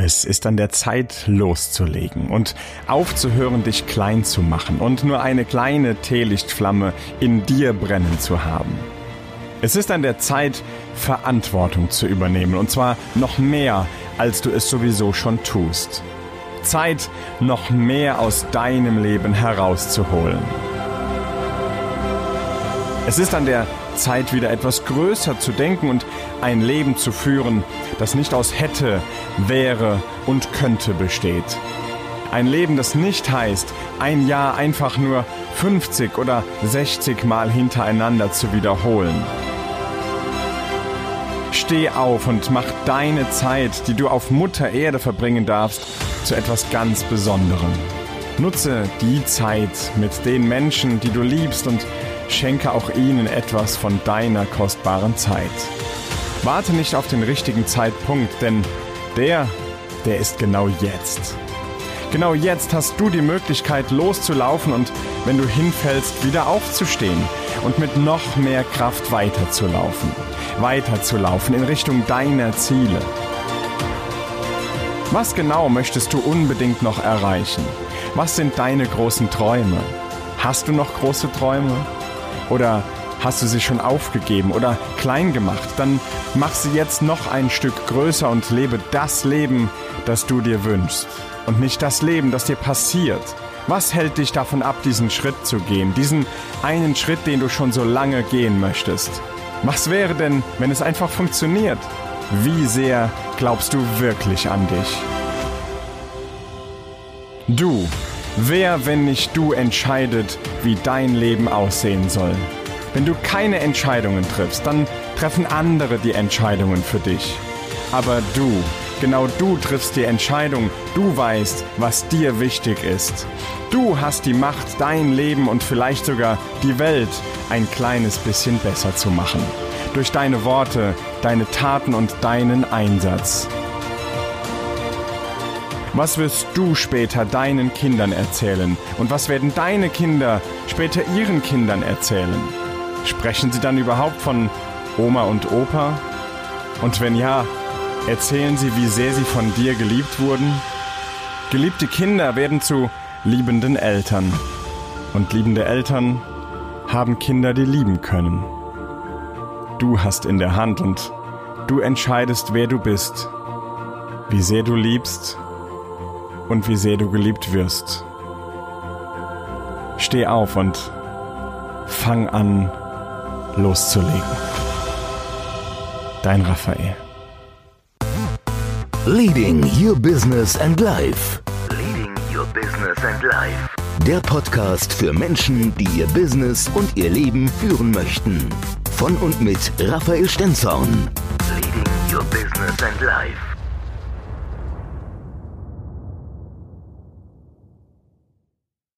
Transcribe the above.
Es ist an der Zeit loszulegen und aufzuhören, dich klein zu machen und nur eine kleine Teelichtflamme in dir brennen zu haben. Es ist an der Zeit, Verantwortung zu übernehmen und zwar noch mehr, als du es sowieso schon tust. Zeit, noch mehr aus deinem Leben herauszuholen. Es ist an der Zeit, wieder etwas größer zu denken und ein Leben zu führen, das nicht aus hätte, wäre und könnte besteht. Ein Leben, das nicht heißt, ein Jahr einfach nur 50 oder 60 Mal hintereinander zu wiederholen. Steh auf und mach deine Zeit, die du auf Mutter Erde verbringen darfst, zu etwas ganz Besonderem. Nutze die Zeit mit den Menschen, die du liebst und schenke auch ihnen etwas von deiner kostbaren Zeit. Warte nicht auf den richtigen Zeitpunkt, denn der, der ist genau jetzt. Genau jetzt hast du die Möglichkeit loszulaufen und wenn du hinfällst, wieder aufzustehen und mit noch mehr Kraft weiterzulaufen. Weiterzulaufen in Richtung deiner Ziele. Was genau möchtest du unbedingt noch erreichen? Was sind deine großen Träume? Hast du noch große Träume? Oder hast du sie schon aufgegeben oder klein gemacht? Dann mach sie jetzt noch ein Stück größer und lebe das Leben, das du dir wünschst. Und nicht das Leben, das dir passiert. Was hält dich davon ab, diesen Schritt zu gehen? Diesen einen Schritt, den du schon so lange gehen möchtest? Was wäre denn, wenn es einfach funktioniert? Wie sehr glaubst du wirklich an dich? Du Wer, wenn nicht du, entscheidet, wie dein Leben aussehen soll? Wenn du keine Entscheidungen triffst, dann treffen andere die Entscheidungen für dich. Aber du, genau du triffst die Entscheidung, du weißt, was dir wichtig ist. Du hast die Macht, dein Leben und vielleicht sogar die Welt ein kleines bisschen besser zu machen. Durch deine Worte, deine Taten und deinen Einsatz. Was wirst du später deinen Kindern erzählen? Und was werden deine Kinder später ihren Kindern erzählen? Sprechen sie dann überhaupt von Oma und Opa? Und wenn ja, erzählen sie, wie sehr sie von dir geliebt wurden? Geliebte Kinder werden zu liebenden Eltern. Und liebende Eltern haben Kinder, die lieben können. Du hast in der Hand und du entscheidest, wer du bist, wie sehr du liebst und wie sehr du geliebt wirst. Steh auf und fang an loszulegen. Dein Raphael. Leading Your Business and Life. Leading Your Business and Life. Der Podcast für Menschen, die ihr Business und ihr Leben führen möchten. Von und mit Raphael Stenzhorn. Leading Your Business and Life.